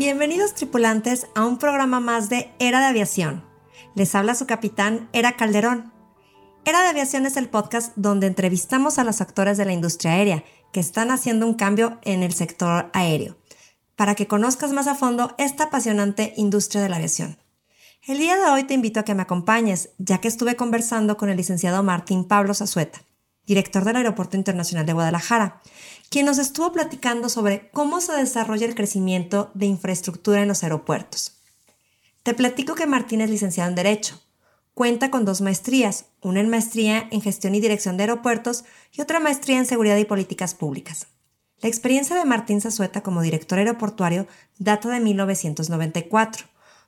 Bienvenidos tripulantes a un programa más de Era de Aviación. Les habla su capitán, Era Calderón. Era de Aviación es el podcast donde entrevistamos a los actores de la industria aérea que están haciendo un cambio en el sector aéreo, para que conozcas más a fondo esta apasionante industria de la aviación. El día de hoy te invito a que me acompañes, ya que estuve conversando con el licenciado Martín Pablo Zazueta, director del Aeropuerto Internacional de Guadalajara, quien nos estuvo platicando sobre cómo se desarrolla el crecimiento de infraestructura en los aeropuertos. Te platico que Martín es licenciado en Derecho. Cuenta con dos maestrías, una en maestría en gestión y dirección de aeropuertos y otra maestría en seguridad y políticas públicas. La experiencia de Martín Zazueta como director aeroportuario data de 1994,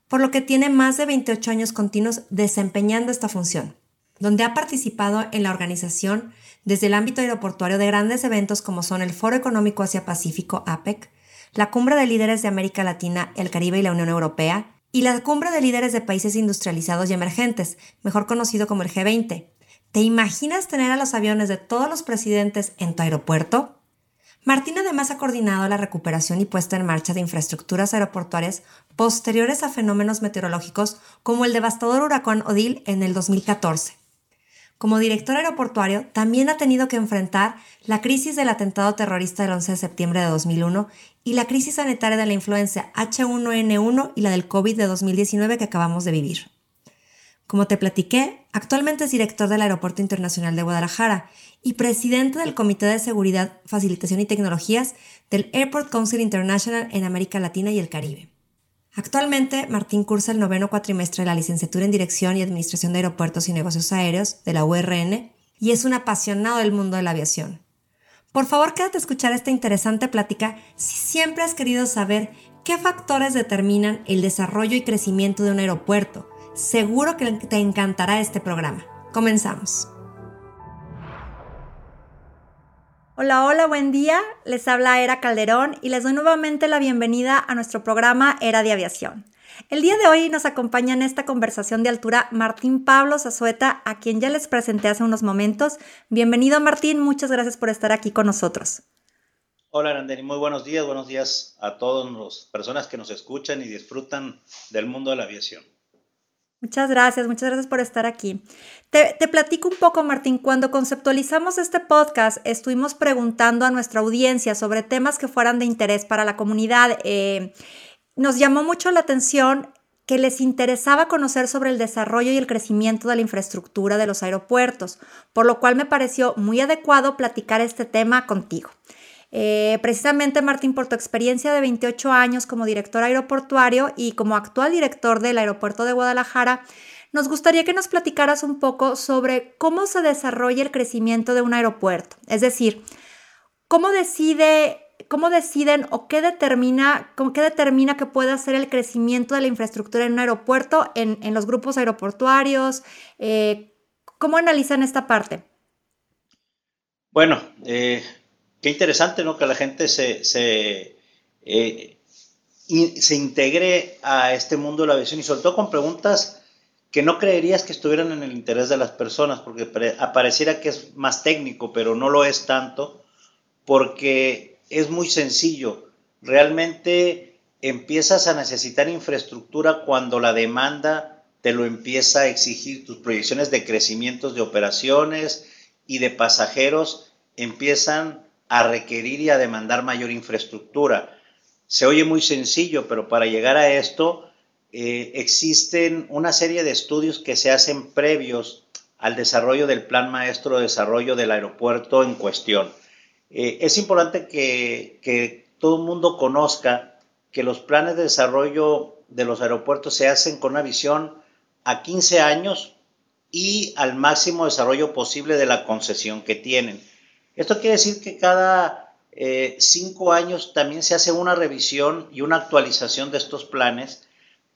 por lo que tiene más de 28 años continuos desempeñando esta función, donde ha participado en la organización desde el ámbito aeroportuario de grandes eventos como son el Foro Económico Asia-Pacífico APEC, la Cumbre de Líderes de América Latina, el Caribe y la Unión Europea, y la Cumbre de Líderes de Países Industrializados y Emergentes, mejor conocido como el G20. ¿Te imaginas tener a los aviones de todos los presidentes en tu aeropuerto? Martín además ha coordinado la recuperación y puesta en marcha de infraestructuras aeroportuarias posteriores a fenómenos meteorológicos como el devastador huracán Odil en el 2014 como director aeroportuario, también ha tenido que enfrentar la crisis del atentado terrorista del 11 de septiembre de 2001 y la crisis sanitaria de la influenza H1N1 y la del COVID de 2019 que acabamos de vivir. Como te platiqué, actualmente es director del Aeropuerto Internacional de Guadalajara y presidente del Comité de Seguridad, Facilitación y Tecnologías del Airport Council International en América Latina y el Caribe. Actualmente, Martín cursa el noveno cuatrimestre de la licenciatura en Dirección y Administración de Aeropuertos y Negocios Aéreos de la URN y es un apasionado del mundo de la aviación. Por favor, quédate a escuchar esta interesante plática si siempre has querido saber qué factores determinan el desarrollo y crecimiento de un aeropuerto. Seguro que te encantará este programa. Comenzamos. Hola, hola, buen día. Les habla Era Calderón y les doy nuevamente la bienvenida a nuestro programa Era de Aviación. El día de hoy nos acompaña en esta conversación de altura Martín Pablo Zazueta, a quien ya les presenté hace unos momentos. Bienvenido Martín, muchas gracias por estar aquí con nosotros. Hola Arandeni, muy buenos días, buenos días a todas las personas que nos escuchan y disfrutan del mundo de la aviación. Muchas gracias, muchas gracias por estar aquí. Te, platico un poco, Martín. Cuando conceptualizamos este podcast, estuvimos preguntando a nuestra audiencia sobre temas que fueran de interés para la comunidad. Eh, nos llamó mucho la atención que les interesaba conocer sobre el desarrollo y el crecimiento de la infraestructura de los aeropuertos, por lo cual me pareció muy adecuado platicar este tema contigo. Eh, precisamente, Martín, por tu experiencia de 28 años como director aeroportuario y como actual director del aeropuerto de Guadalajara, nos gustaría que nos platicaras un poco sobre cómo se desarrolla el crecimiento de un aeropuerto. Es decir, cómo decide ¿Cómo deciden o qué determina, qué determina que pueda ser el crecimiento de la infraestructura en un aeropuerto, en, los grupos aeroportuarios? Eh, ¿Cómo analizan esta parte? Bueno, eh, qué interesante, ¿no? Que la gente se, se, eh, se integre a este mundo de la aviación y sobre todo con preguntas que no creerías que estuvieran en el interés de las personas, porque apareciera que es más técnico, pero no lo es tanto, porque es muy sencillo. Realmente empiezas a necesitar infraestructura cuando la demanda te lo empieza a exigir, tus proyecciones de crecimientos de operaciones y de pasajeros empiezan a requerir y a demandar mayor infraestructura. Se oye muy sencillo, pero para llegar a esto eh, existen una serie de estudios que se hacen previos al desarrollo del plan maestro de desarrollo del aeropuerto en cuestión. Eh, es importante que, que todo el mundo conozca que los planes de desarrollo de los aeropuertos se hacen con una visión a 15 años y al máximo desarrollo posible de la concesión que tienen. Esto quiere decir que cada eh, cinco años también se hace una revisión y una actualización de estos planes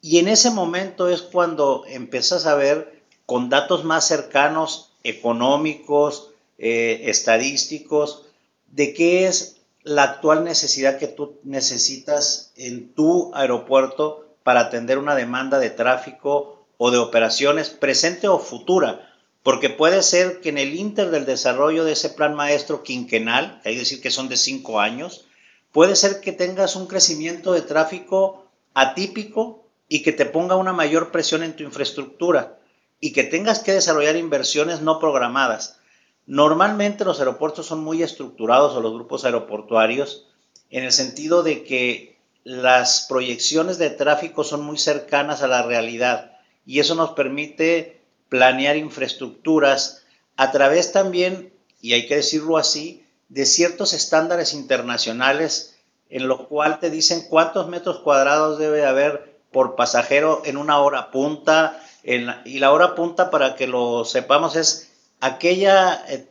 y en ese momento es cuando empiezas a ver con datos más cercanos, económicos, eh, estadísticos, de qué es la actual necesidad que tú necesitas en tu aeropuerto para atender una demanda de tráfico o de operaciones presente o futura. Porque puede ser que en el inter del desarrollo de ese plan maestro quinquenal, que hay decir que son de cinco años, puede ser que tengas un crecimiento de tráfico atípico y que te ponga una mayor presión en tu infraestructura y que tengas que desarrollar inversiones no programadas. Normalmente los aeropuertos son muy estructurados o los grupos aeroportuarios en el sentido de que las proyecciones de tráfico son muy cercanas a la realidad y eso nos permite planear infraestructuras a través también, y hay que decirlo así, de ciertos estándares internacionales en lo cual te dicen cuántos metros cuadrados debe haber por pasajero en una hora punta. y la hora punta, para que lo sepamos, es aquella eh,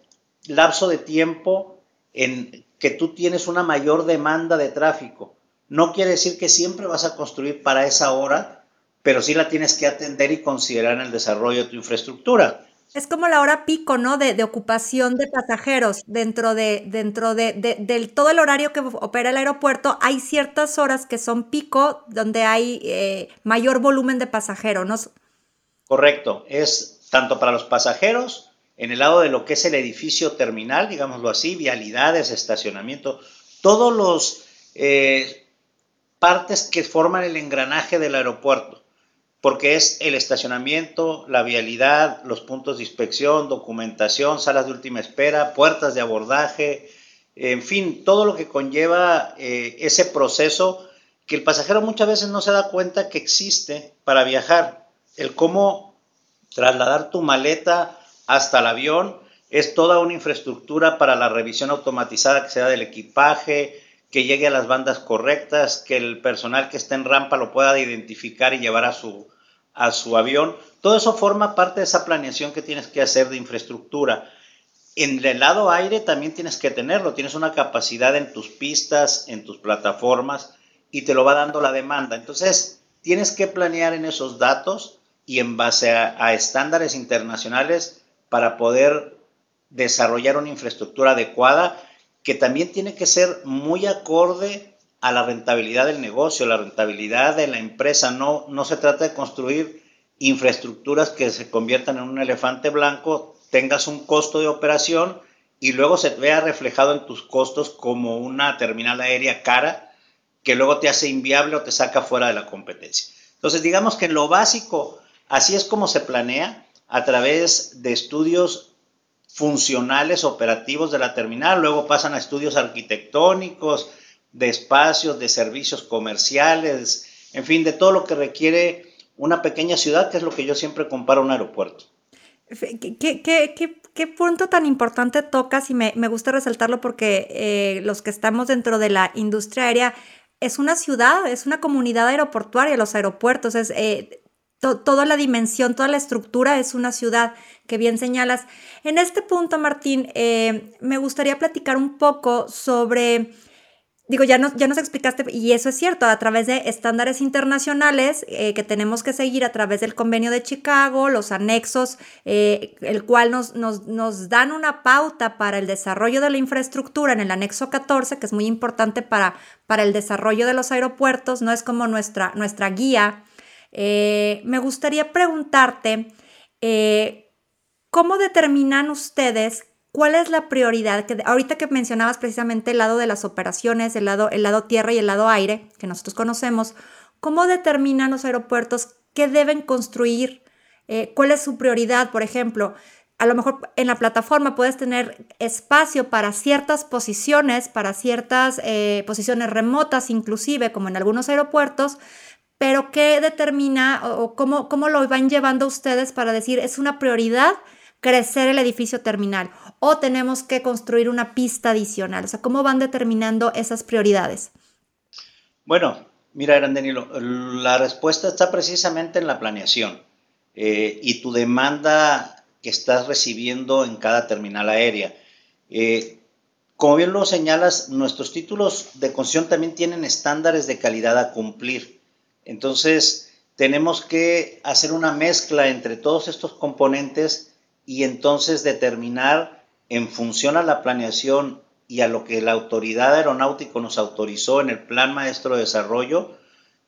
lapso de tiempo en que tú tienes una mayor demanda de tráfico. No quiere decir que siempre vas a construir para esa hora, pero sí la tienes que atender y considerar en el desarrollo de tu infraestructura. Es como la hora pico, ¿no? De, ocupación de pasajeros. Dentro de, dentro de, del todo el horario que opera el aeropuerto, hay ciertas horas que son pico donde hay eh, mayor volumen de pasajeros, ¿no? Correcto. Es tanto para los pasajeros, en el lado de lo que es el edificio terminal, digámoslo así, vialidades, estacionamiento, todos los eh, partes que forman el engranaje del aeropuerto porque es el estacionamiento, la vialidad, los puntos de inspección, documentación, salas de última espera, puertas de abordaje, en fin, todo lo que conlleva eh, ese proceso que el pasajero muchas veces no se da cuenta que existe para viajar. El cómo trasladar tu maleta hasta el avión es toda una infraestructura para la revisión automatizada que sea del equipaje, que llegue a las bandas correctas, que el personal que esté en rampa lo pueda identificar y llevar a su, a su avión. Todo eso forma parte de esa planeación que tienes que hacer de infraestructura. En el lado aire también tienes que tenerlo, tienes una capacidad en tus pistas, en tus plataformas y te lo va dando la demanda. Entonces, tienes que planear en esos datos y en base a, estándares internacionales para poder desarrollar una infraestructura adecuada que también tiene que ser muy acorde a la rentabilidad del negocio, la rentabilidad de la empresa. No, no se trata de construir infraestructuras que se conviertan en un elefante blanco, tengas un costo de operación y luego se vea reflejado en tus costos como una terminal aérea cara que luego te hace inviable o te saca fuera de la competencia. Entonces, digamos que en lo básico, así es como se planea a través de estudios funcionales operativos de la terminal, luego pasan a estudios arquitectónicos, de espacios, de servicios comerciales, en fin, de todo lo que requiere una pequeña ciudad, que es lo que yo siempre comparo a un aeropuerto. ¿Qué, punto tan importante tocas? Y me, gusta resaltarlo porque eh, los que estamos dentro de la industria aérea, es una ciudad, es una comunidad aeroportuaria, los aeropuertos, es eh, toda la dimensión, toda la estructura es una ciudad que bien señalas. En este punto, Martín, eh, me gustaría platicar un poco sobre digo, ya nos, ya nos explicaste, y eso es cierto, a través de estándares internacionales eh, que tenemos que seguir a través del convenio de Chicago, los anexos, eh, el cual nos, nos, nos, dan una pauta para el desarrollo de la infraestructura en el anexo 14, que es muy importante para, para el desarrollo de los aeropuertos, no es como nuestra, nuestra guía. Eh, me gustaría preguntarte, ¿cómo determinan ustedes ¿Cuál es la prioridad? Que ahorita que mencionabas precisamente el lado de las operaciones, el lado, el lado tierra y el lado aire, que nosotros conocemos, ¿cómo determinan los aeropuertos qué deben construir? Eh, ¿Cuál es su prioridad? Por ejemplo, a lo mejor en la plataforma puedes tener espacio para ciertas posiciones, para ciertas eh, posiciones remotas inclusive, como en algunos aeropuertos, pero ¿qué determina o, cómo, cómo lo van llevando ustedes para decir es una prioridad crecer el edificio terminal o tenemos que construir una pista adicional? O sea, ¿cómo van determinando esas prioridades? Bueno, mira, Danilo, la respuesta está precisamente en la planeación eh, y tu demanda que estás recibiendo en cada terminal aérea. Eh, como bien lo señalas, nuestros títulos de concesión también tienen estándares de calidad a cumplir. Entonces, tenemos que hacer una mezcla entre todos estos componentes y entonces determinar en función a la planeación y a lo que la autoridad aeronáutica nos autorizó en el Plan Maestro de Desarrollo,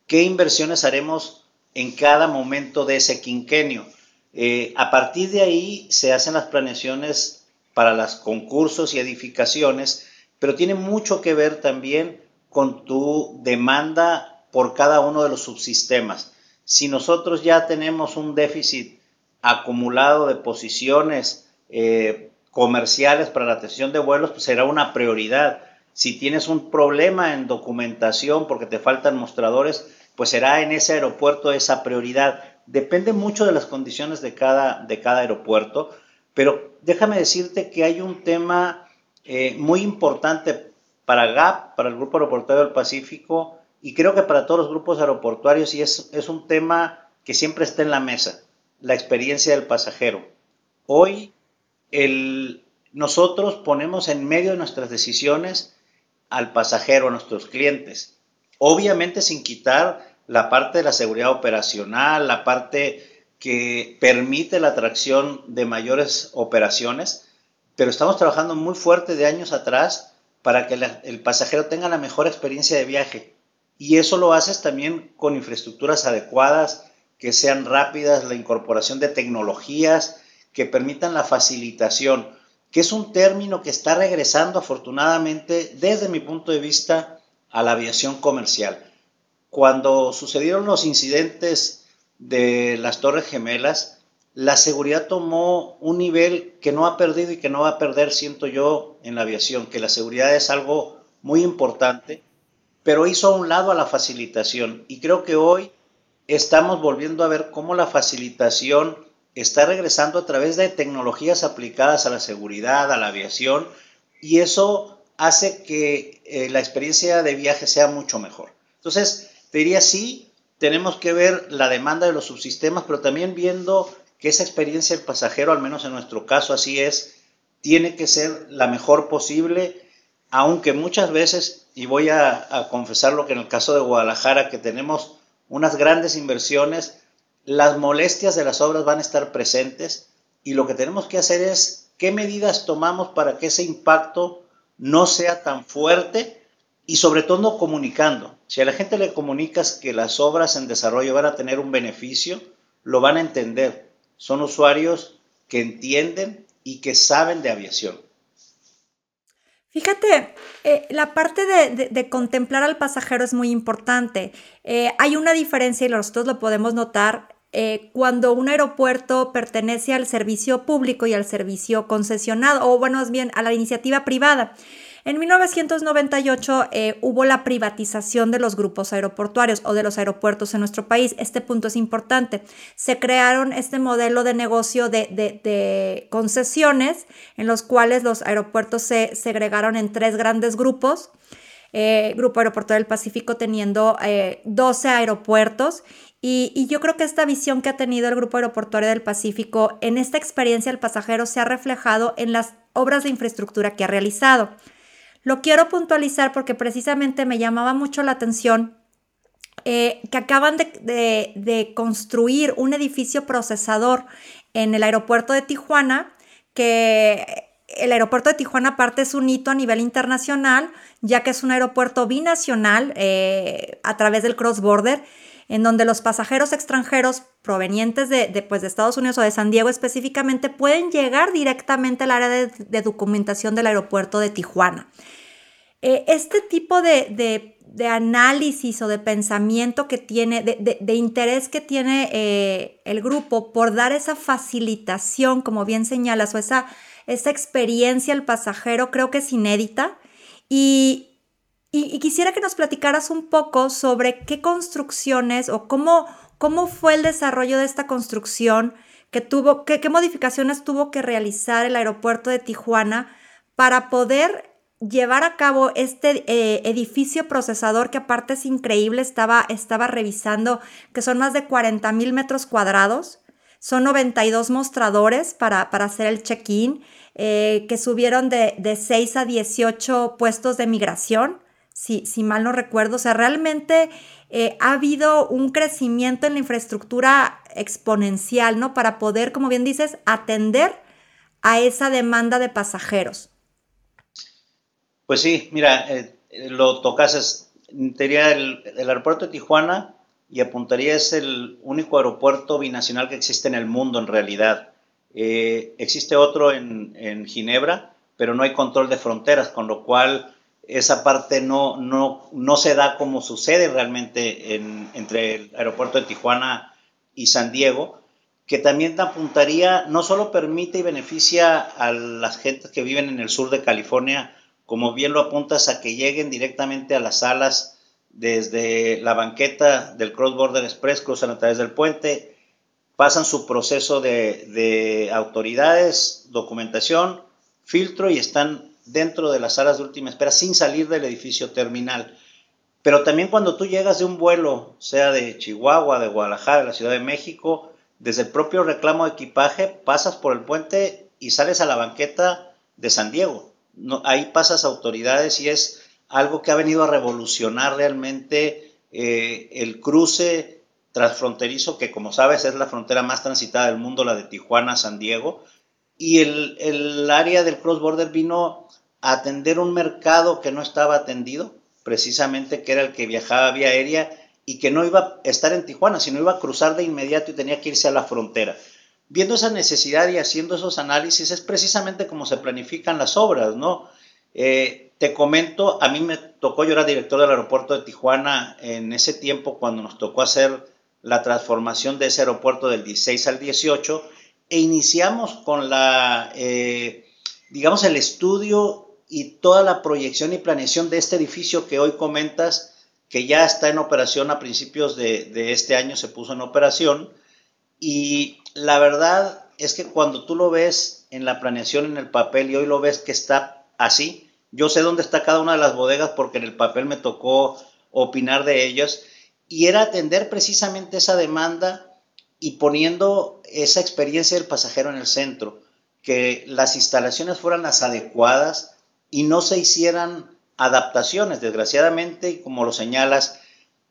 qué inversiones haremos en cada momento de ese quinquenio. Eh, a partir de ahí se hacen las planeaciones para los concursos y edificaciones, pero tiene mucho que ver también con tu demanda por cada uno de los subsistemas. Si nosotros ya tenemos un déficit acumulado de posiciones eh, comerciales para la atención de vuelos, pues será una prioridad. Si tienes un problema en documentación porque te faltan mostradores, pues será en ese aeropuerto esa prioridad. Depende mucho de las condiciones de cada, de cada aeropuerto, pero déjame decirte que hay un tema eh, muy importante para GAP, para el Grupo Aeroportuario del Pacífico, y creo que para todos los grupos aeroportuarios, y es, es un tema que siempre está en la mesa, la experiencia del pasajero. Hoy nosotros ponemos en medio de nuestras decisiones al pasajero, a nuestros clientes. Obviamente sin quitar la parte de la seguridad operacional, la parte que permite la atracción de mayores operaciones, pero estamos trabajando muy fuerte de años atrás para que el pasajero tenga la mejor experiencia de viaje. Y eso lo haces también con infraestructuras adecuadas, que sean rápidas, la incorporación de tecnologías, que permitan la facilitación, que es un término que está regresando afortunadamente desde mi punto de vista a la aviación comercial. Cuando sucedieron los incidentes de las Torres Gemelas, la seguridad tomó un nivel que no ha perdido y que no va a perder, siento yo, en la aviación, que la seguridad es algo muy importante, pero hizo a un lado a la facilitación. Y creo que hoy estamos volviendo a ver cómo la facilitación está regresando a través de tecnologías aplicadas a la seguridad, a la aviación, y eso hace que eh, la experiencia de viaje sea mucho mejor. Entonces, te diría sí, tenemos que ver la demanda de los subsistemas, pero también viendo que esa experiencia del pasajero, al menos en nuestro caso así es, tiene que ser la mejor posible, aunque muchas veces, y voy a, a confesarlo que en el caso de Guadalajara, que tenemos unas grandes inversiones, las molestias de las obras van a estar presentes y lo que tenemos que hacer es qué medidas tomamos para que ese impacto no sea tan fuerte y sobre todo comunicando. Si a la gente le comunicas que las obras en desarrollo van a tener un beneficio, lo van a entender. Son usuarios que entienden y que saben de aviación. Fíjate, eh, la parte de, contemplar al pasajero es muy importante. Eh, hay una diferencia y nosotros lo podemos notar eh, cuando un aeropuerto pertenece al servicio público y al servicio concesionado, o bueno, más bien a la iniciativa privada. En 1998 eh, hubo la privatización de los grupos aeroportuarios o de los aeropuertos en nuestro país. Este punto es importante. Se crearon este modelo de negocio de, concesiones en los cuales los aeropuertos se segregaron en tres grandes grupos. Eh, Grupo Aeroportuario del Pacífico teniendo 12 aeropuertos y, yo creo que esta visión que ha tenido el Grupo Aeroportuario del Pacífico en esta experiencia del pasajero se ha reflejado en las obras de infraestructura que ha realizado. Lo quiero puntualizar porque precisamente me llamaba mucho la atención eh, que acaban de, construir un edificio procesador en el aeropuerto de Tijuana, que el aeropuerto de Tijuana aparte es un hito a nivel internacional, ya que es un aeropuerto binacional eh, a través del cross border en donde los pasajeros extranjeros provenientes de, pues, de, Estados Unidos o de San Diego específicamente pueden llegar directamente al área de, documentación del aeropuerto de Tijuana. Eh, este tipo de, análisis o de pensamiento que tiene, de, interés que tiene eh, el grupo por dar esa facilitación, como bien señalas, o esa, esa experiencia al pasajero, creo que es inédita. Y, y, quisiera que nos platicaras un poco sobre qué construcciones o cómo, cómo fue el desarrollo de esta construcción, que tuvo, qué, qué modificaciones tuvo que realizar el aeropuerto de Tijuana para poder llevar a cabo este eh, edificio procesador que aparte es increíble, estaba, estaba revisando que son más de 40 mil metros cuadrados, son 92 mostradores para, hacer el check-in, eh, que subieron de, de, 6 a 18 puestos de migración, si, si mal no recuerdo. O sea, realmente eh, ha habido un crecimiento en la infraestructura exponencial, ¿no? Para poder, como bien dices, atender a esa demanda de pasajeros. Pues sí, mira, eh, lo tocas, sería el, aeropuerto de Tijuana y apuntaría es el único aeropuerto binacional que existe en el mundo en realidad. Eh, existe otro en, Ginebra, pero no hay control de fronteras, con lo cual esa parte no, no, no se da como sucede realmente entre el aeropuerto de Tijuana y San Diego, que también apuntaría, no solo permite y beneficia a las gentes que viven en el sur de California, como bien lo apuntas, a que lleguen directamente a las salas desde la banqueta del Cross Border Express, cruzan a través del puente, pasan su proceso de, de autoridades, documentación, filtro y están dentro de las salas de última espera sin salir del edificio terminal. Pero también cuando tú llegas de un vuelo, sea de Chihuahua, de Guadalajara, de la Ciudad de México, desde el propio reclamo de equipaje, pasas por el puente y sales a la banqueta de San Diego. No, ahí pasas autoridades y es algo que ha venido a revolucionar realmente eh, el cruce transfronterizo, que como sabes es la frontera más transitada del mundo, la de Tijuana-San Diego. Y el, el área del cross border vino atender un mercado que no estaba atendido, precisamente que era el que viajaba vía aérea y que no iba a estar en Tijuana, sino iba a cruzar de inmediato y tenía que irse a la frontera. Viendo esa necesidad y haciendo esos análisis es precisamente como se planifican las obras, ¿no? Eh, te comento, a mí me tocó, yo era director del aeropuerto de Tijuana en ese tiempo cuando nos tocó hacer la transformación de ese aeropuerto del 16 al 18 e iniciamos con la, eh, digamos, el estudio y toda la proyección y planeación de este edificio que hoy comentas, que ya está en operación a principios de, este año, se puso en operación. Y la verdad es que cuando tú lo ves en la planeación, en el papel, y hoy lo ves que está así, yo sé dónde está cada una de las bodegas porque en el papel me tocó opinar de ellas, y era atender precisamente esa demanda y poniendo esa experiencia del pasajero en el centro, que las instalaciones fueran las adecuadas, y no se hicieran adaptaciones. Desgraciadamente, como lo señalas,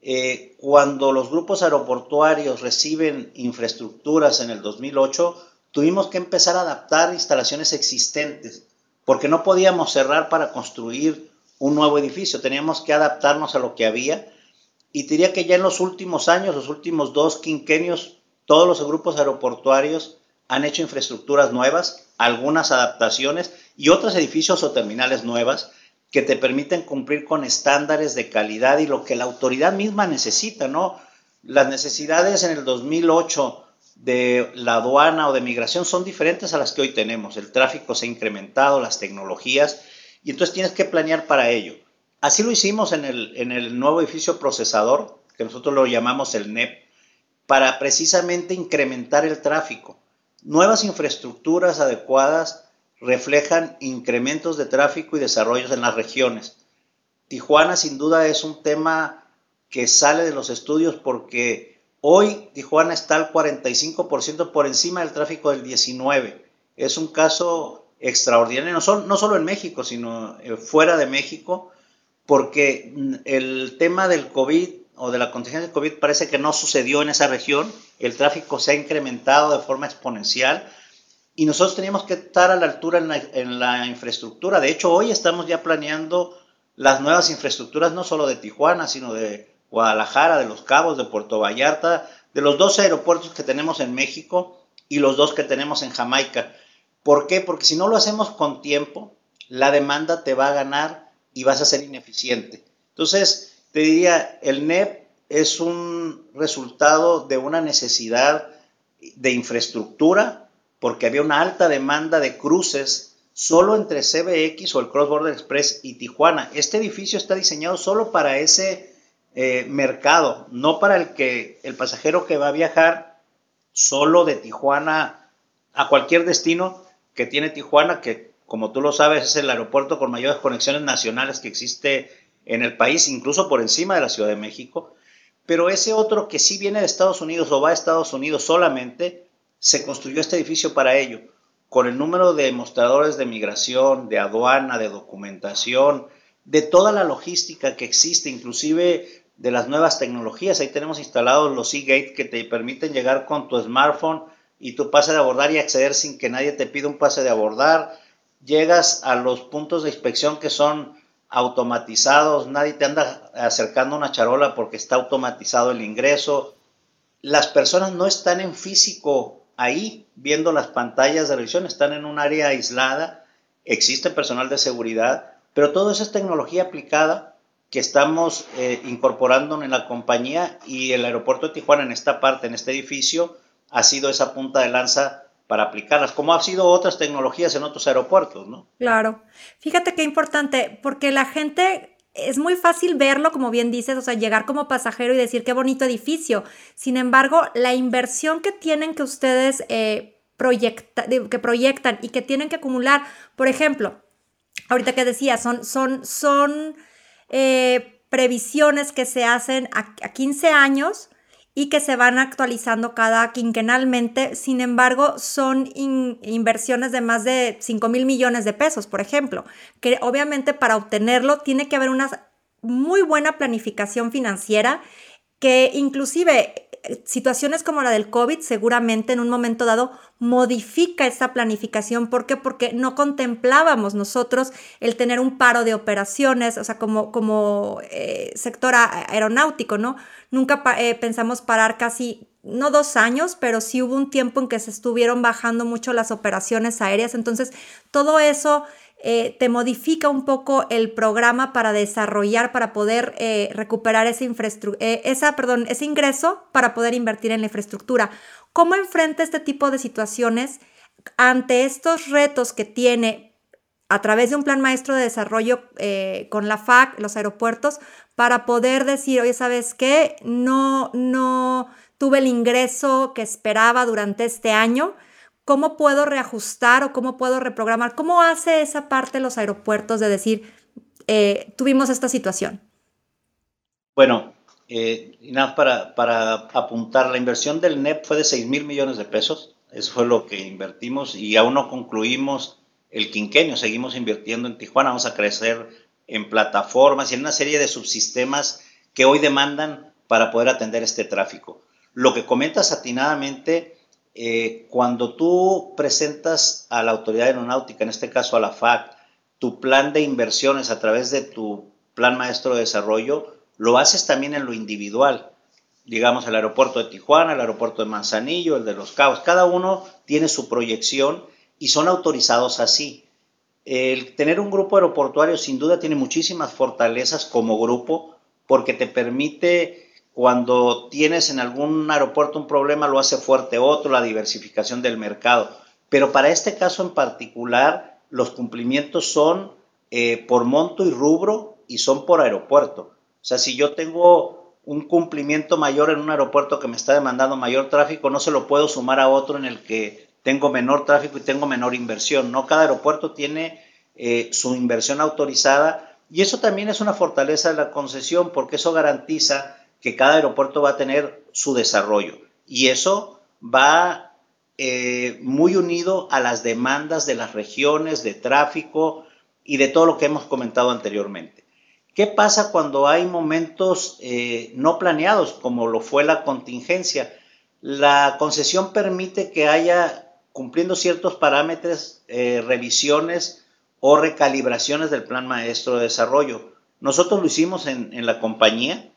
eh, cuando los grupos aeroportuarios reciben infraestructuras en el 2008, tuvimos que empezar a adaptar instalaciones existentes, porque no podíamos cerrar para construir un nuevo edificio, teníamos que adaptarnos a lo que había. Y diría que ya en los últimos años, los últimos dos quinquenios, todos los grupos aeroportuarios han hecho infraestructuras nuevas, algunas adaptaciones y otros edificios o terminales nuevas que te permiten cumplir con estándares de calidad y lo que la autoridad misma necesita, ¿no? Las necesidades en el 2008 de la aduana o de migración son diferentes a las que hoy tenemos. El tráfico se ha incrementado, las tecnologías, y entonces tienes que planear para ello. Así lo hicimos en el, en el nuevo edificio procesador, que nosotros lo llamamos el NEP, para precisamente incrementar el tráfico. Nuevas infraestructuras adecuadas reflejan incrementos de tráfico y desarrollos en las regiones. Tijuana sin duda es un tema que sale de los estudios porque hoy Tijuana está al 45% por encima del tráfico del 19. Es un caso extraordinario, no no solo en México, sino eh, fuera de México, porque mm, el tema del COVID o de la contingencia del COVID parece que no sucedió en esa región. El tráfico se ha incrementado de forma exponencial y nosotros teníamos que estar a la altura en la, infraestructura. De hecho, hoy estamos ya planeando las nuevas infraestructuras, no solo de Tijuana, sino de Guadalajara, de Los Cabos, de Puerto Vallarta, de los dos aeropuertos que tenemos en México y los dos que tenemos en Jamaica. ¿Por qué? Porque si no lo hacemos con tiempo, la demanda te va a ganar y vas a ser ineficiente. Entonces, te diría, el NEP es un resultado de una necesidad de infraestructura porque había una alta demanda de cruces solo entre CBX o el Cross Border Express y Tijuana. Este edificio está diseñado solo para ese eh, mercado, no para el que el pasajero que va a viajar solo de Tijuana a cualquier destino que tiene Tijuana, que como tú lo sabes es el aeropuerto con mayores conexiones nacionales que existe en el país, incluso por encima de la Ciudad de México. Pero ese otro que sí viene de Estados Unidos o va a Estados Unidos solamente, se construyó este edificio para ello, con el número de mostradores de migración, de aduana, de documentación, de toda la logística que existe, inclusive de las nuevas tecnologías. Ahí tenemos instalados los e-gate que te permiten llegar con tu smartphone y tu pase de abordar y acceder sin que nadie te pida un pase de abordar. Llegas a los puntos de inspección que son automatizados, nadie te anda acercando una charola porque está automatizado el ingreso. Las personas no están en físico ahí viendo las pantallas de revisión, están en un área aislada, existe personal de seguridad, pero todo eso es tecnología aplicada que estamos eh, incorporando en la compañía y el aeropuerto de Tijuana en esta parte, en este edificio, ha sido esa punta de lanza para aplicarlas, como ha sido otras tecnologías en otros aeropuertos, ¿no? Claro. Fíjate qué importante, porque la gente es muy fácil verlo, como bien dices, o sea, llegar como pasajero y decir qué bonito edificio. Sin embargo, la inversión que tienen que ustedes eh, que proyectan y que tienen que acumular, por ejemplo, ahorita que decía, son, son, son eh, previsiones que se hacen a, 15 años y que se van actualizando cada quinquenalmente. Sin embargo, son inversiones de más de 5 mil millones de pesos, por ejemplo, que obviamente para obtenerlo tiene que haber una muy buena planificación financiera que inclusive situaciones como la del COVID seguramente en un momento dado modifica esa planificación. ¿Por qué? Porque no contemplábamos nosotros el tener un paro de operaciones, o sea, como, como eh, sector aeronáutico, ¿no? Nunca eh, pensamos parar casi no dos años, pero sí hubo un tiempo en que se estuvieron bajando mucho las operaciones aéreas. Entonces, todo eso eh, te modifica un poco el programa para desarrollar, para poder eh, recuperar eh, ese ingreso para poder invertir en la infraestructura. ¿Cómo enfrenta este tipo de situaciones ante estos retos que tiene a través de un plan maestro de desarrollo con la FAC, los aeropuertos, para poder decir, oye, ¿sabes qué? No, no tuve el ingreso que esperaba durante este año ¿Cómo puedo reajustar o cómo puedo reprogramar? ¿Cómo hace esa parte los aeropuertos de decir, eh, tuvimos esta situación? Bueno, eh, nada, para, para apuntar, la inversión del NEP fue de 6 mil millones de pesos. Eso fue lo que invertimos y aún no concluimos el quinquenio. Seguimos invirtiendo en Tijuana. Vamos a crecer en plataformas y en una serie de subsistemas que hoy demandan para poder atender este tráfico. Lo que comentas atinadamente eh, cuando tú presentas a la autoridad aeronáutica, en este caso a la FAC, tu plan de inversiones a través de tu plan maestro de desarrollo, lo haces también en lo individual. Digamos, el aeropuerto de Tijuana, el aeropuerto de Manzanillo, el de Los Cabos, cada uno tiene su proyección y son autorizados así. El tener un grupo aeroportuario sin duda tiene muchísimas fortalezas como grupo porque te permite cuando tienes en algún aeropuerto un problema, lo hace fuerte otro, la diversificación del mercado. Pero para este caso en particular, los cumplimientos son eh, por monto y rubro y son por aeropuerto. O sea, si yo tengo un cumplimiento mayor en un aeropuerto que me está demandando mayor tráfico, no se lo puedo sumar a otro en el que tengo menor tráfico y tengo menor inversión. No cada aeropuerto tiene eh, su inversión autorizada y eso también es una fortaleza de la concesión porque eso garantiza que cada aeropuerto va a tener su desarrollo y eso va eh, muy unido a las demandas de las regiones, de tráfico y de todo lo que hemos comentado anteriormente. ¿Qué pasa cuando hay momentos eh, no planeados, como lo fue la contingencia? La concesión permite que haya, cumpliendo ciertos parámetros, eh, revisiones o recalibraciones del plan maestro de desarrollo. Nosotros lo hicimos en la compañía,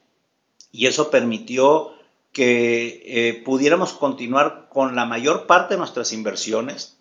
y eso permitió que eh, pudiéramos continuar con la mayor parte de nuestras inversiones,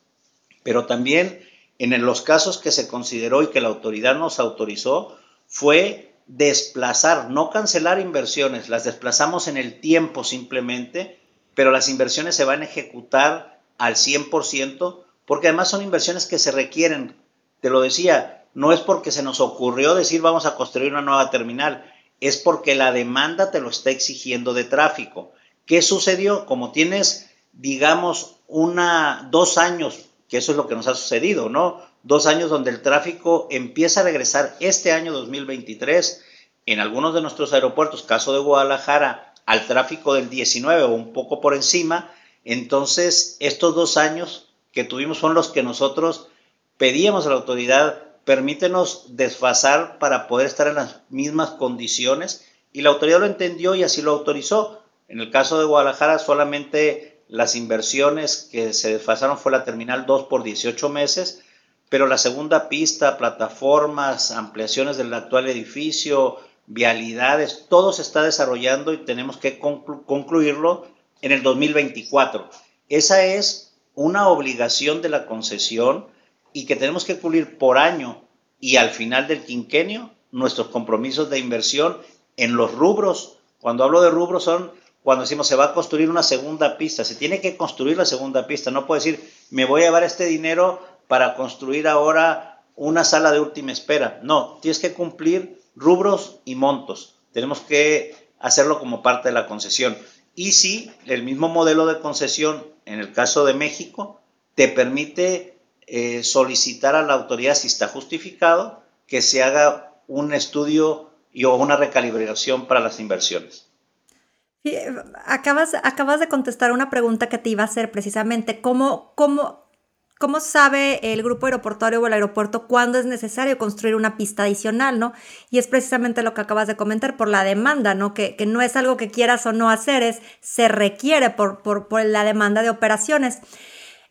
pero también en los casos que se consideró y que la autoridad nos autorizó fue desplazar, no cancelar inversiones, las desplazamos en el tiempo simplemente, pero las inversiones se van a ejecutar al 100% porque además son inversiones que se requieren. Te lo decía, no es porque se nos ocurrió decir vamos a construir una nueva terminal, es porque la demanda te lo está exigiendo de tráfico. ¿Qué sucedió? Como tienes, digamos, una, dos años, que eso es lo que nos ha sucedido, ¿no? Dos años donde el tráfico empieza a regresar este año 2023 en algunos de nuestros aeropuertos, caso de Guadalajara, al tráfico del 19 o un poco por encima, Entonces, estos dos años que tuvimos son los que nosotros pedíamos a la autoridad, permítenos desfasar para poder estar en las mismas condiciones y la autoridad lo entendió y así lo autorizó. En el caso de Guadalajara, solamente las inversiones que se desfasaron fue la Terminal 2 por 18 meses, pero la segunda pista, plataformas, ampliaciones del actual edificio, vialidades, todo se está desarrollando y tenemos que concluirlo en el 2024. Esa es una obligación de la concesión y que tenemos que cumplir por año y al final del quinquenio nuestros compromisos de inversión en los rubros. Cuando hablo de rubros son cuando decimos se va a construir una segunda pista, se tiene que construir la segunda pista, no puedo decir me voy a llevar este dinero para construir ahora una sala de última espera. No, tienes que cumplir rubros y montos. Tenemos que hacerlo como parte de la concesión. Y si el mismo modelo de concesión, en el caso de México, te permite eh, solicitar a la autoridad, si está justificado, que se haga un estudio y o una recalibración para las inversiones. Acabas, acabas de contestar una pregunta que te iba a hacer precisamente. ¿Cómo, cómo, ¿Cómo sabe el grupo aeroportuario o el aeropuerto cuándo es necesario construir una pista adicional, no? Y es precisamente lo que acabas de comentar por la demanda, ¿no? Que, no es algo que quieras o no hacer, es se requiere por, por, la demanda de operaciones.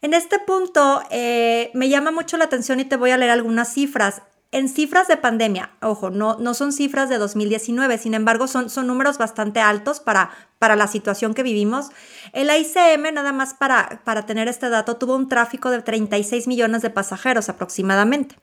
En este punto eh, me llama mucho la atención y te voy a leer algunas cifras. En cifras de pandemia, ojo, no, no son cifras de 2019, sin embargo son, son números bastante altos para, para la situación que vivimos. El ICM, nada más para, para tener este dato, tuvo un tráfico de 36 millones de pasajeros aproximadamente.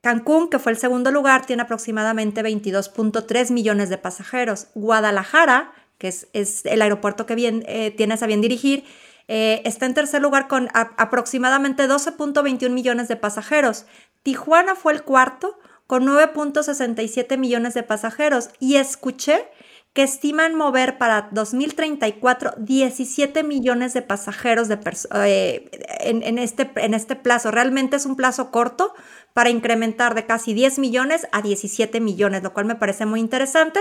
Cancún, que fue el segundo lugar, tiene aproximadamente 22.3 millones de pasajeros. Guadalajara, que es, es el aeropuerto que bien, eh, tienes a bien dirigir, eh, está en tercer lugar con aproximadamente 12.21 millones de pasajeros. Tijuana fue el cuarto con 9.67 millones de pasajeros y escuché que estiman mover para 2034 17 millones de pasajeros de eh, en, este, en este plazo. Realmente es un plazo corto para incrementar de casi 10 millones a 17 millones, lo cual me parece muy interesante.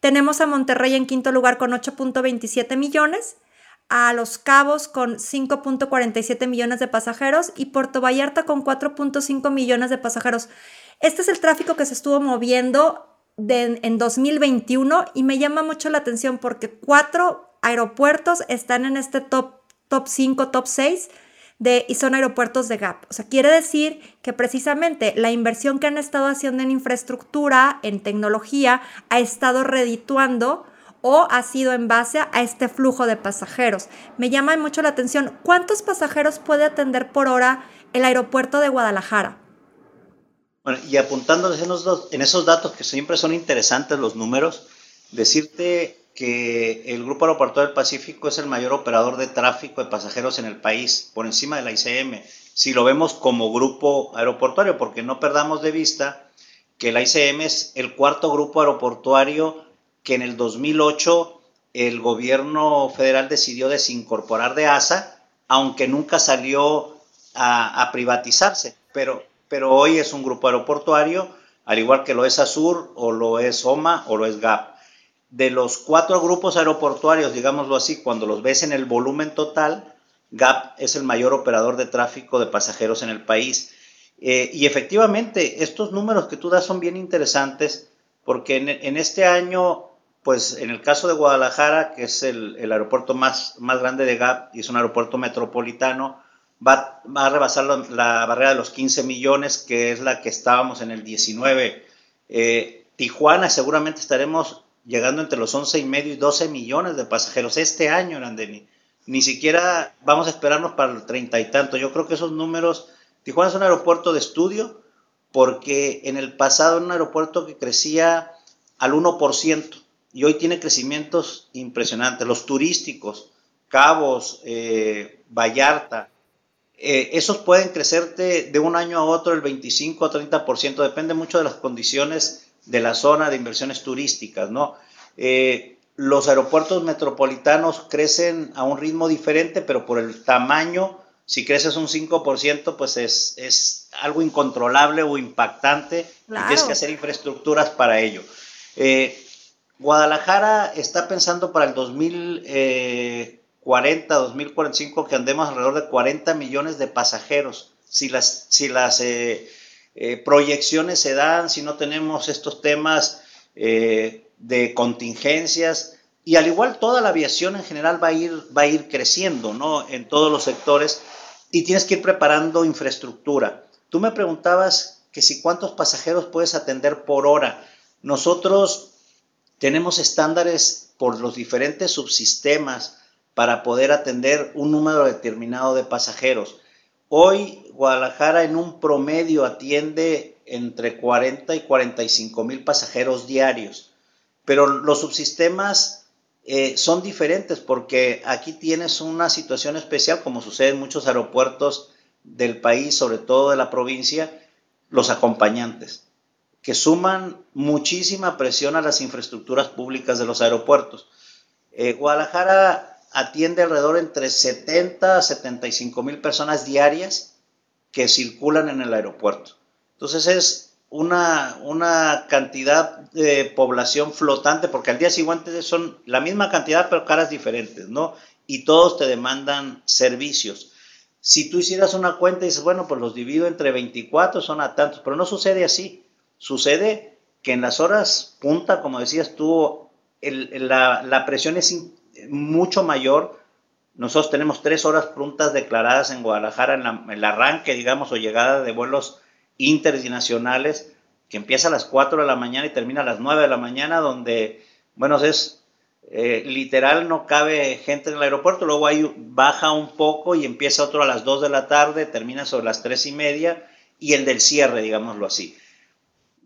Tenemos a Monterrey en quinto lugar con 8.27 millones, a Los Cabos con 5.47 millones de pasajeros y Puerto Vallarta con 4.5 millones de pasajeros. Este es el tráfico que se estuvo moviendo en 2021 y me llama mucho la atención porque cuatro aeropuertos están en este top, top 5, top 6 de, y son aeropuertos de GAP. O sea, quiere decir que precisamente la inversión que han estado haciendo en infraestructura, en tecnología, ha estado redituando o ha sido en base a este flujo de pasajeros. Me llama mucho la atención, ¿cuántos pasajeros puede atender por hora el aeropuerto de Guadalajara? Bueno, y esos, en esos datos que siempre son interesantes los números, decirte que el Grupo Aeroportuario del Pacífico es el mayor operador de tráfico de pasajeros en el país, por encima de la ICM, si lo vemos como grupo aeroportuario, porque no perdamos de vista que la ICM es el cuarto grupo aeroportuario que en el 2008 el gobierno federal decidió desincorporar de ASA, aunque nunca salió a, privatizarse, pero, pero hoy es un grupo aeroportuario, al igual que lo es ASUR o lo es OMA o lo es GAP. De los cuatro grupos aeroportuarios, digámoslo así, cuando los ves en el volumen total, GAP es el mayor operador de tráfico de pasajeros en el país. Eh, y efectivamente, estos números que tú das son bien interesantes porque en este año pues en el caso de Guadalajara, que es el, aeropuerto más, más grande de GAP y es un aeropuerto metropolitano, va, a rebasar la, barrera de los 15 millones, que es la que estábamos en el 19. Eh, Tijuana seguramente estaremos llegando entre los 11 y medio y 12 millones de pasajeros este año, Nandeni. Ni siquiera vamos a esperarnos para el 30 y tanto. Yo creo que esos números, Tijuana es un aeropuerto de estudio, porque en el pasado era un aeropuerto que crecía al 1% y hoy tiene crecimientos impresionantes. Los turísticos, Cabos, eh, Vallarta, eh, esos pueden crecerte de un año a otro el 25 a 30%, depende mucho de las condiciones de la zona de inversiones turísticas, ¿no? Eh, los aeropuertos metropolitanos crecen a un ritmo diferente, pero por el tamaño, si creces un 5%, pues es, es algo incontrolable o impactante y tienes que hacer infraestructuras para ello. Eh, Guadalajara está pensando para el 2040 2040, 2045, que andemos alrededor de 40 millones de pasajeros. Si las, si las eh, eh, proyecciones se dan, si no tenemos estos temas eh, de contingencias, y al igual toda la aviación en general va a ir, va a ir creciendo, ¿no? En todos los sectores, y tienes que ir preparando infraestructura. Tú me preguntabas que si cuántos pasajeros puedes atender por hora. Nosotros tenemos estándares por los diferentes subsistemas para poder atender un número determinado de pasajeros. Hoy Guadalajara en un promedio atiende entre 40 y 45 mil pasajeros diarios, pero los subsistemas eh, son diferentes porque aquí tienes una situación especial como sucede en muchos aeropuertos del país, sobre todo de la provincia, los acompañantes que suman muchísima presión a las infraestructuras públicas de los aeropuertos. Eh, Guadalajara atiende alrededor entre 70 a 75 mil personas diarias que circulan en el aeropuerto. Entonces es una, una cantidad de población flotante, porque al día siguiente son la misma cantidad, pero caras diferentes, ¿no? Y todos te demandan servicios. Si tú hicieras una cuenta y dices, bueno, pues los divido entre 24, son a tantos, pero no sucede así. Sucede que en las horas punta, como decías tú, la, presión es mucho mayor. Nosotros tenemos tres horas puntas declaradas en Guadalajara en, el arranque, digamos, o llegada de vuelos internacionales, que empieza a las 4 de la mañana y termina a las 9 de la mañana, donde, bueno, es eh, literal, no cabe gente en el aeropuerto, luego ahí baja un poco y empieza otro a las 2 de la tarde, termina sobre las 3 y media, y el del cierre, digámoslo así.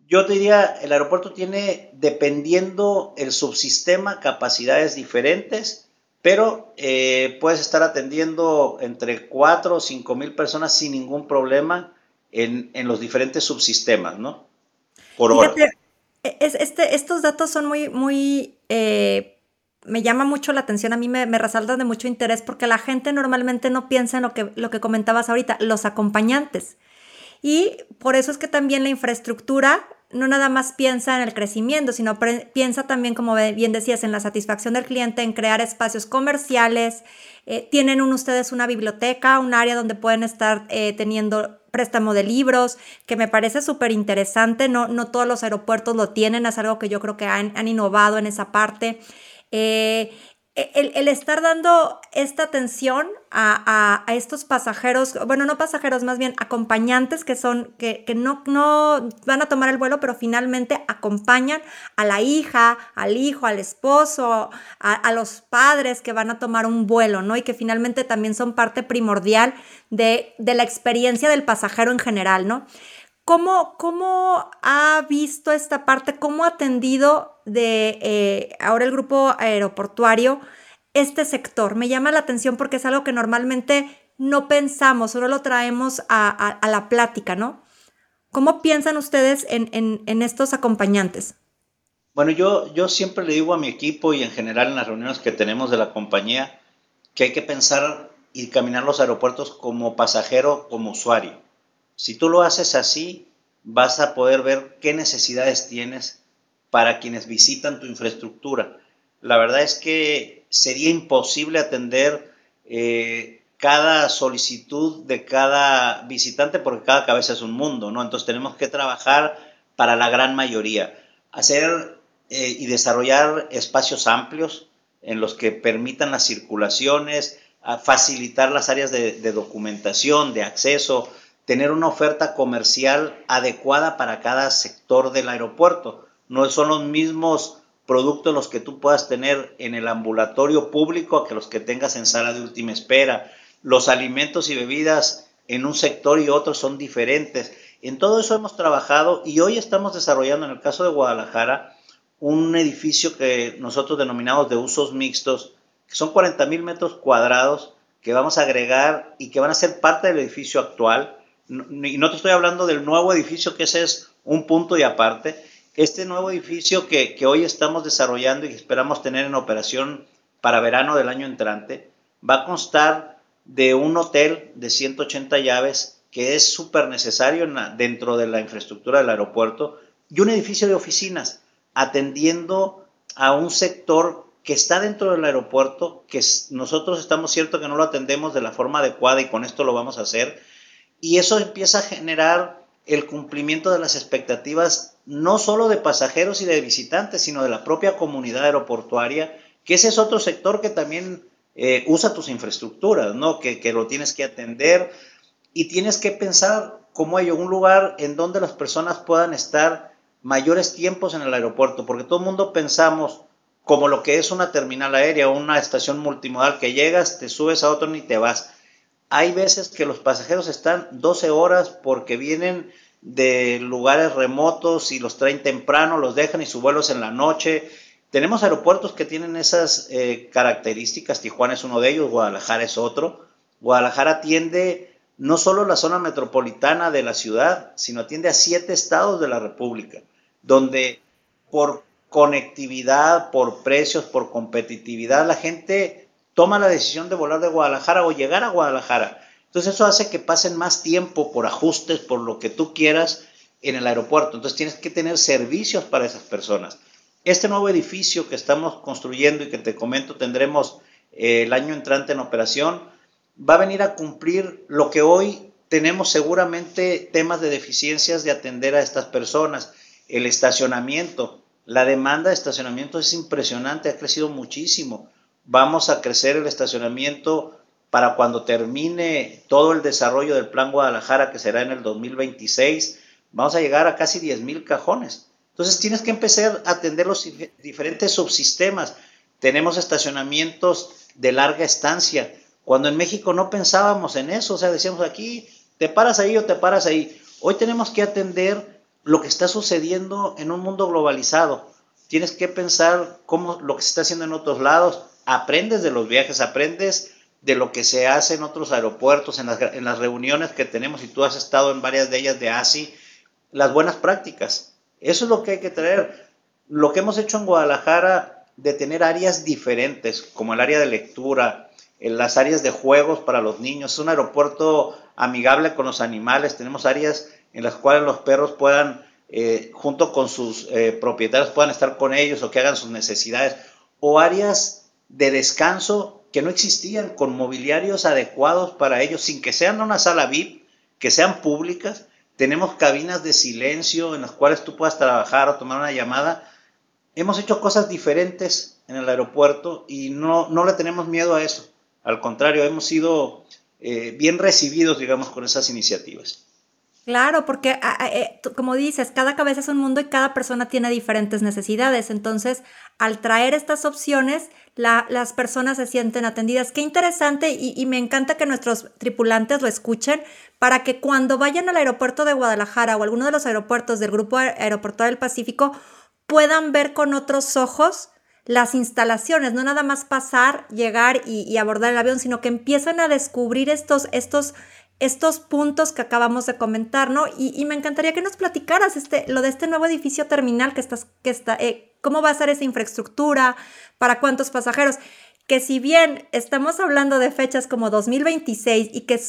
Yo te diría, el aeropuerto tiene, dependiendo el subsistema, capacidades diferentes, pero eh, puedes estar atendiendo entre 4 o 5 mil personas sin ningún problema en, los diferentes subsistemas, ¿no? Por hora. este, estos datos son muy, muy, eh, me llama mucho la atención, a mí me, me, resaltan de mucho interés porque la gente normalmente no piensa en lo que, lo que comentabas ahorita, los acompañantes. Y por eso es que también la infraestructura no nada más piensa en el crecimiento, sino piensa también, como bien decías, en la satisfacción del cliente, en crear espacios comerciales. Eh, tienen ustedes una biblioteca, un área donde pueden estar eh, teniendo préstamo de libros, que me parece súper interesante. No, no todos los aeropuertos lo tienen, es algo que yo creo que han, han innovado en esa parte. Eh, el, estar dando esta atención a, estos pasajeros, bueno, no pasajeros, más bien acompañantes que son, que, no, no van a tomar el vuelo, pero finalmente acompañan a la hija, al hijo, al esposo, a, los padres que van a tomar un vuelo, ¿no? Y que finalmente también son parte primordial de, de la experiencia del pasajero en general, ¿no? ¿Cómo, ¿Cómo, ha visto esta parte? ¿Cómo ha atendido de eh, ahora el grupo aeroportuario este sector? Me llama la atención porque es algo que normalmente no pensamos, solo lo traemos a, la plática, ¿no? ¿Cómo piensan ustedes en, estos acompañantes? Bueno, yo, yo siempre le digo a mi equipo y en general en las reuniones que tenemos de la compañía que hay que pensar y caminar los aeropuertos como pasajero, como usuario si tú lo haces así, vas a poder ver qué necesidades tienes para quienes visitan tu infraestructura. La verdad es que sería imposible atender eh, cada solicitud de cada visitante porque cada cabeza es un mundo, ¿no? Entonces tenemos que trabajar para la gran mayoría, hacer eh, y desarrollar espacios amplios en los que permitan las circulaciones, facilitar las áreas de documentación, de acceso, tener una oferta comercial adecuada para cada sector del aeropuerto. No son los mismos productos los que tú puedas tener en el ambulatorio público que los que tengas en sala de última espera. Los alimentos y bebidas en un sector y otro son diferentes. En todo eso hemos trabajado y hoy estamos desarrollando, en el caso de Guadalajara, un edificio que nosotros denominamos de usos mixtos, que son 40 mil metros cuadrados que vamos a agregar y que van a ser parte del edificio actual y no te estoy hablando del nuevo edificio, que ese es un punto y aparte. Este nuevo edificio que, hoy estamos desarrollando y que esperamos tener en operación para verano del año entrante, va a constar de un hotel de 180 llaves que es súper necesario dentro de la infraestructura del aeropuerto y un edificio de oficinas atendiendo a un sector que está dentro del aeropuerto, que nosotros estamos cierto que no lo atendemos de la forma adecuada y con esto lo vamos a hacer. Y eso empieza a generar el cumplimiento de las expectativas no solo de pasajeros y de visitantes, sino de la propia comunidad aeroportuaria, que ese es otro sector que también eh, usa tus infraestructuras, ¿no? Que, que, lo tienes que atender y tienes que pensar cómo hay un lugar en donde las personas puedan estar mayores tiempos en el aeropuerto, porque todo el mundo pensamos como lo que es una terminal aérea una estación multimodal que llegas, te subes a otro y te vas. Hay veces que los pasajeros están 12 horas porque vienen de lugares remotos y los traen temprano, los dejan y su vuelo es en la noche. Tenemos aeropuertos que tienen esas eh, características, Tijuana es uno de ellos, Guadalajara es otro. Guadalajara atiende no solo la zona metropolitana de la ciudad, sino atiende a siete estados de la República, donde por conectividad, por precios, por competitividad, la gente toma la decisión de volar de Guadalajara o llegar a Guadalajara. Entonces eso hace que pasen más tiempo por ajustes, por lo que tú quieras en el aeropuerto. Entonces tienes que tener servicios para esas personas. Este nuevo edificio que estamos construyendo y que te comento tendremos eh, el año entrante en operación, va a venir a cumplir lo que hoy tenemos seguramente temas de deficiencias de atender a estas personas. El estacionamiento, la demanda de estacionamiento es impresionante, ha crecido muchísimo. Vamos a crecer el estacionamiento para cuando termine todo el desarrollo del Plan Guadalajara, que será en el 2026, vamos a llegar a casi 10 mil cajones. Entonces tienes que empezar a atender los diferentes subsistemas. Tenemos estacionamientos de larga estancia, cuando en México no pensábamos en eso, o sea, decíamos aquí, te paras ahí o te paras ahí. Hoy tenemos que atender lo que está sucediendo en un mundo globalizado. Tienes que pensar cómo lo que se está haciendo en otros lados. Aprendes de los viajes, aprendes de lo que se hace en otros aeropuertos, en las, en las reuniones que tenemos, y tú has estado en varias de ellas de ASI, las buenas prácticas. Eso es lo que hay que traer. Lo que hemos hecho en Guadalajara de tener áreas diferentes, como el área de lectura, en las áreas de juegos para los niños. Es un aeropuerto amigable con los animales. Tenemos áreas en las cuales los perros puedan, eh, junto con sus eh, propietarios, puedan estar con ellos o que hagan sus necesidades. O áreas de descanso que no existían, con mobiliarios adecuados para ellos, sin que sean una sala VIP, que sean públicas, tenemos cabinas de silencio en las cuales tú puedas trabajar o tomar una llamada. Hemos hecho cosas diferentes en el aeropuerto y no, no le tenemos miedo a eso. Al contrario, hemos sido eh, bien recibidos, digamos, con esas iniciativas. Claro, porque eh, como dices, cada cabeza es un mundo y cada persona tiene diferentes necesidades. Entonces, al traer estas opciones, las personas se sienten atendidas. Qué interesante y, me encanta que nuestros tripulantes lo escuchen para que cuando vayan al aeropuerto de Guadalajara o alguno de los aeropuertos del Grupo Aeroportuario del Pacífico puedan ver con otros ojos las instalaciones, no nada más pasar, llegar y, abordar el avión, sino que empiezan a descubrir estos, estos, estos puntos que acabamos de comentar, ¿no? Y, me encantaría que nos platicaras este, lo de este nuevo edificio terminal que estás, que está, eh, cómo va a ser esa infraestructura, para cuántos pasajeros, que si bien estamos hablando de fechas como 2026 y que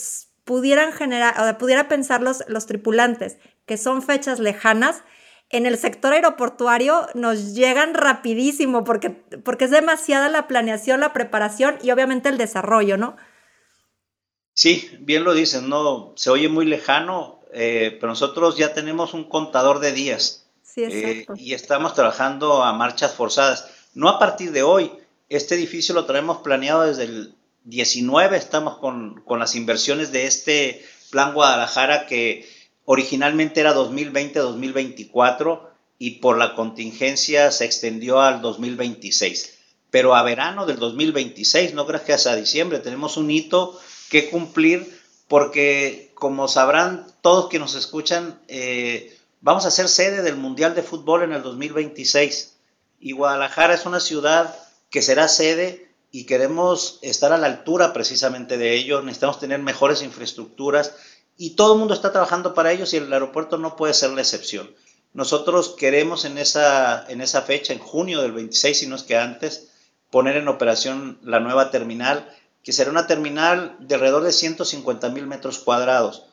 pudieran generar, o pudiera pensar los, los tripulantes que son fechas lejanas, en el sector aeroportuario nos llegan rapidísimo porque, porque es demasiada la planeación, la preparación y obviamente el desarrollo, ¿no? Sí, bien lo dices, no, se oye muy lejano, eh, pero nosotros ya tenemos un contador de días. Eh, y estamos trabajando a marchas forzadas. No a partir de hoy. Este edificio lo traemos planeado desde el 19. Estamos con, con las inversiones de este plan Guadalajara que originalmente era 2020-2024 y por la contingencia se extendió al 2026. Pero a verano del 2026, no creas que hasta diciembre, tenemos un hito que cumplir porque, como sabrán todos que nos escuchan, eh, Vamos a ser sede del Mundial de Fútbol en el 2026 y Guadalajara es una ciudad que será sede y queremos estar a la altura precisamente de ello. Necesitamos tener mejores infraestructuras y todo el mundo está trabajando para ellos y el aeropuerto no puede ser la excepción. Nosotros queremos en esa, en esa fecha, en junio del 26, si no es que antes, poner en operación la nueva terminal, que será una terminal de alrededor de 150 mil metros cuadrados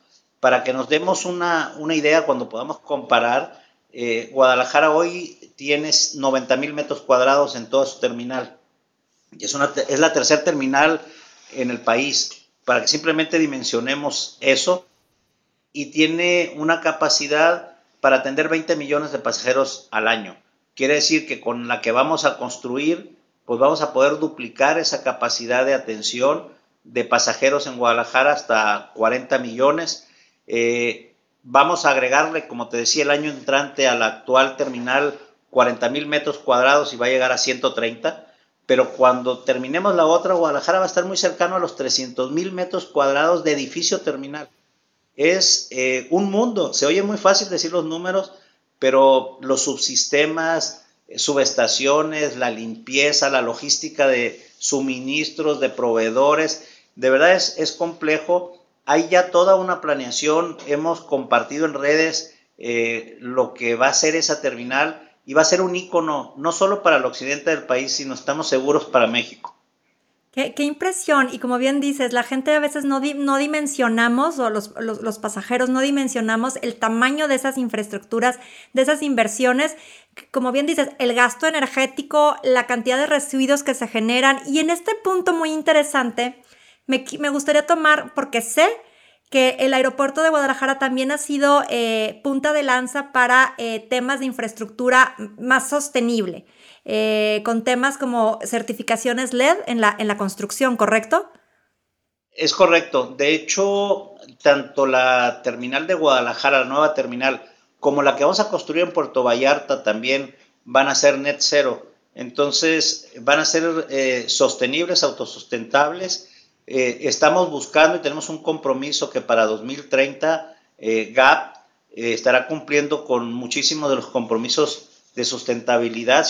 para que nos demos una, idea cuando podamos comparar, eh, Guadalajara hoy tiene 90 mil metros cuadrados en toda su terminal. es, una, es la tercera terminal en el país, para que simplemente dimensionemos eso, y tiene una capacidad para atender 20 millones de pasajeros al año. Quiere decir que con la que vamos a construir, pues vamos a poder duplicar esa capacidad de atención de pasajeros en Guadalajara hasta 40 millones. Eh, vamos a agregarle, como te decía, el año entrante a la actual terminal 40 mil metros cuadrados y va a llegar a 130 pero cuando terminemos la otra, Guadalajara va a estar muy cercano a los 300 mil metros cuadrados de edificio terminal. Es eh, un mundo, se oye muy fácil decir los números, pero los subsistemas, subestaciones, la limpieza, la logística de suministros, de proveedores, de verdad es, es complejo. Hay ya toda una planeación, hemos compartido en redes eh, lo que va a ser esa terminal y va a ser un ícono no solo para el occidente del país, sino estamos seguros para México. Qué, impresión. Y como bien dices, la gente a veces no, no dimensionamos, o los, los, pasajeros no dimensionamos el tamaño de esas infraestructuras, de esas inversiones. Como bien dices, el gasto energético, la cantidad de residuos que se generan. Y en este punto muy interesante, me, gustaría tomar, porque sé que el aeropuerto de Guadalajara también ha sido eh, punta de lanza para eh, temas de infraestructura más sostenible, eh, con temas como certificaciones LED en la, en la construcción, ¿correcto? Es correcto. De hecho, tanto la terminal de Guadalajara, la nueva terminal, como la que vamos a construir en Puerto Vallarta también van a ser net cero. Entonces, van a ser sostenibles, autosustentables eh, estamos buscando y tenemos un compromiso que para 2030 eh, GAP eh, estará cumpliendo con muchísimos de los compromisos de sustentabilidad.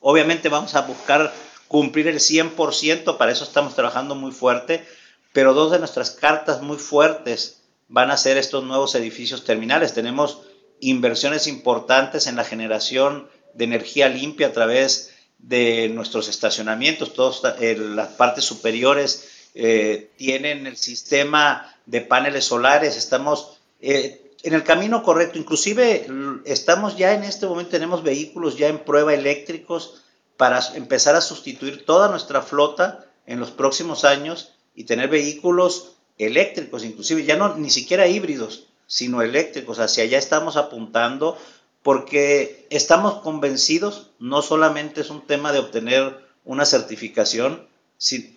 obviamente vamos a buscar cumplir el 100%, para eso estamos trabajando muy fuerte, pero dos de nuestras cartas muy fuertes van a ser estos nuevos edificios terminales. Tenemos inversiones importantes en la generación de energía limpia a través de nuestros estacionamientos, todas las partes superiores eh, tienen el sistema de paneles solares, estamos eh, en el camino correcto, inclusive estamos ya en este momento, tenemos vehículos ya en prueba eléctricos para empezar a sustituir toda nuestra flota en los próximos años y tener vehículos eléctricos, inclusive ya no ni siquiera híbridos, sino eléctricos. Hacia allá estamos apuntando porque estamos convencidos, no solamente es un tema de obtener una certificación,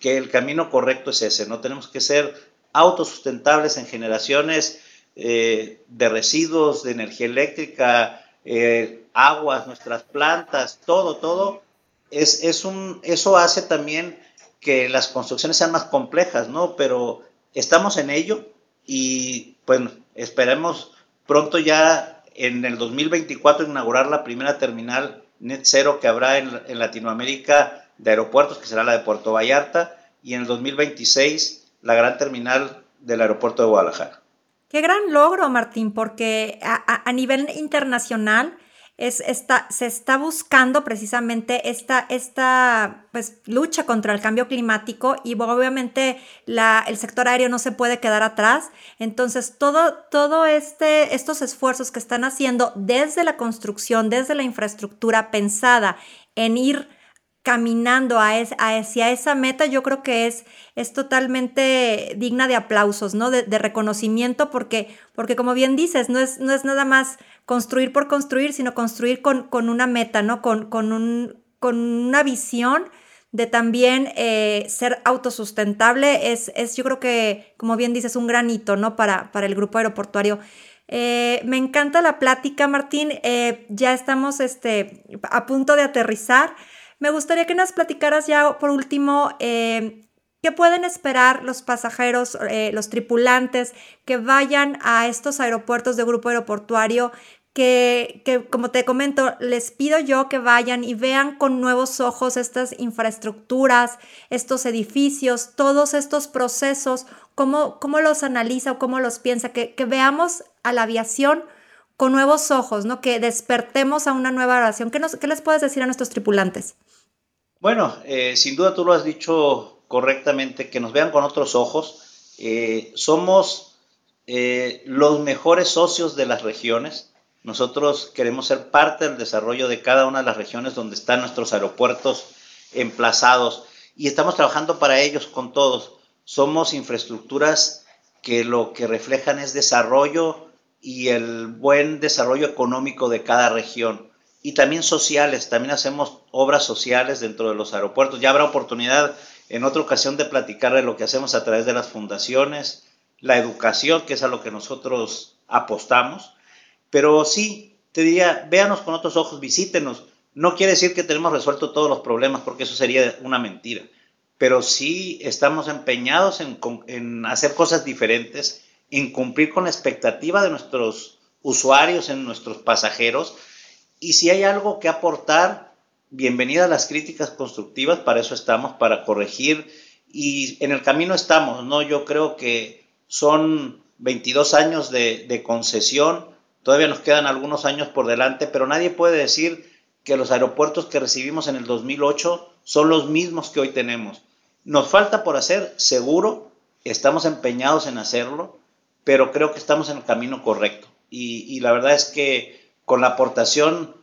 que el camino correcto es ese, no tenemos que ser autosustentables en generaciones eh, de residuos, de energía eléctrica, eh, aguas, nuestras plantas, todo, todo, es, es un, eso hace también que las construcciones sean más complejas, ¿no? Pero estamos en ello y, bueno, esperemos pronto ya en el 2024 inaugurar la primera terminal net cero que habrá en, Latinoamérica de aeropuertos, que será la de Puerto Vallarta, y en el 2026 la gran terminal del aeropuerto de Guadalajara. Qué gran logro, Martín, porque a, nivel internacional se está buscando precisamente esta, esta pues, lucha contra el cambio climático y obviamente el sector aéreo no se puede quedar atrás. Entonces, todo, todo este, estos esfuerzos que están haciendo desde la construcción, desde la infraestructura pensada en ir caminando a hacia esa meta, yo creo que es, es totalmente digna de aplausos, ¿no? De, reconocimiento, porque, porque como bien dices, no es, no es nada más construir por construir, sino construir con, con una meta, ¿no? Con, con, un, con una visión de también eh, ser autosustentable, es, es, yo creo que, como bien dices, un gran hito, ¿no? Para, para el grupo aeroportuario. Eh, me encanta la plática, Martín. Eh, ya estamos este, a punto de aterrizar. Me gustaría que nos platicaras ya por último eh, qué pueden esperar los pasajeros, eh, los tripulantes que vayan a estos aeropuertos de grupo aeroportuario. Que, que, como te comento, les pido yo que vayan y vean con nuevos ojos estas infraestructuras, estos edificios, todos estos procesos, cómo, cómo los analiza o cómo los piensa, que, veamos a la aviación con nuevos ojos, ¿no? Que despertemos a una nueva oración. ¿Qué, nos, qué les puedes decir a nuestros tripulantes? Bueno, eh, sin duda tú lo has dicho correctamente, que nos vean con otros ojos. Eh, somos eh, los mejores socios de las regiones. Nosotros queremos ser parte del desarrollo de cada una de las regiones donde están nuestros aeropuertos emplazados. y estamos trabajando para ellos con todos. Somos infraestructuras que lo que reflejan es desarrollo y el buen desarrollo económico de cada región. Y también sociales, también hacemos obras sociales dentro de los aeropuertos. Ya habrá oportunidad en otra ocasión de platicar de lo que hacemos a través de las fundaciones, la educación, que es a lo que nosotros apostamos. Pero sí, te diría, véanos con otros ojos, visítenos. No quiere decir que tenemos resuelto todos los problemas, porque eso sería una mentira. Pero sí estamos empeñados en, en hacer cosas diferentes, en cumplir con la expectativa de nuestros usuarios, en nuestros pasajeros. Y si hay algo que aportar, bienvenidas las críticas constructivas, para eso estamos, para corregir. Y en el camino estamos, ¿no? Yo creo que son 22 años de, de concesión, todavía nos quedan algunos años por delante, pero nadie puede decir que los aeropuertos que recibimos en el 2008 son los mismos que hoy tenemos. Nos falta por hacer, seguro, estamos empeñados en hacerlo, pero creo que estamos en el camino correcto. Y, la verdad es que con la aportación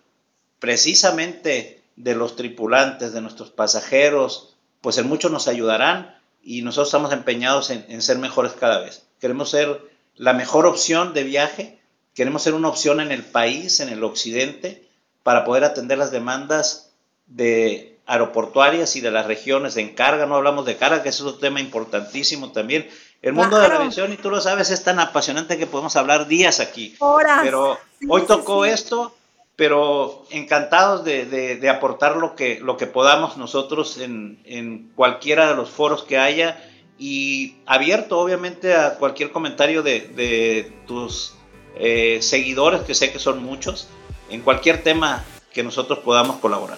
precisamente de los tripulantes, de nuestros pasajeros, pues en mucho nos ayudarán y nosotros estamos empeñados en, en, ser mejores cada vez. Queremos ser la mejor opción de viaje, queremos ser una opción en el país, en el occidente, para poder atender las demandas de aeroportuarias y de las regiones de encarga, no hablamos de carga, que es otro tema importantísimo también. El mundo de la aviación, y tú lo sabes, es tan apasionante que podemos hablar días aquí. Horas. Pero hoy tocó esto, pero encantados de, de, aportar lo que, lo que podamos nosotros en, en, cualquiera de los foros que haya y abierto obviamente a cualquier comentario de, de tus eh, seguidores, que sé que son muchos, en cualquier tema que nosotros podamos colaborar.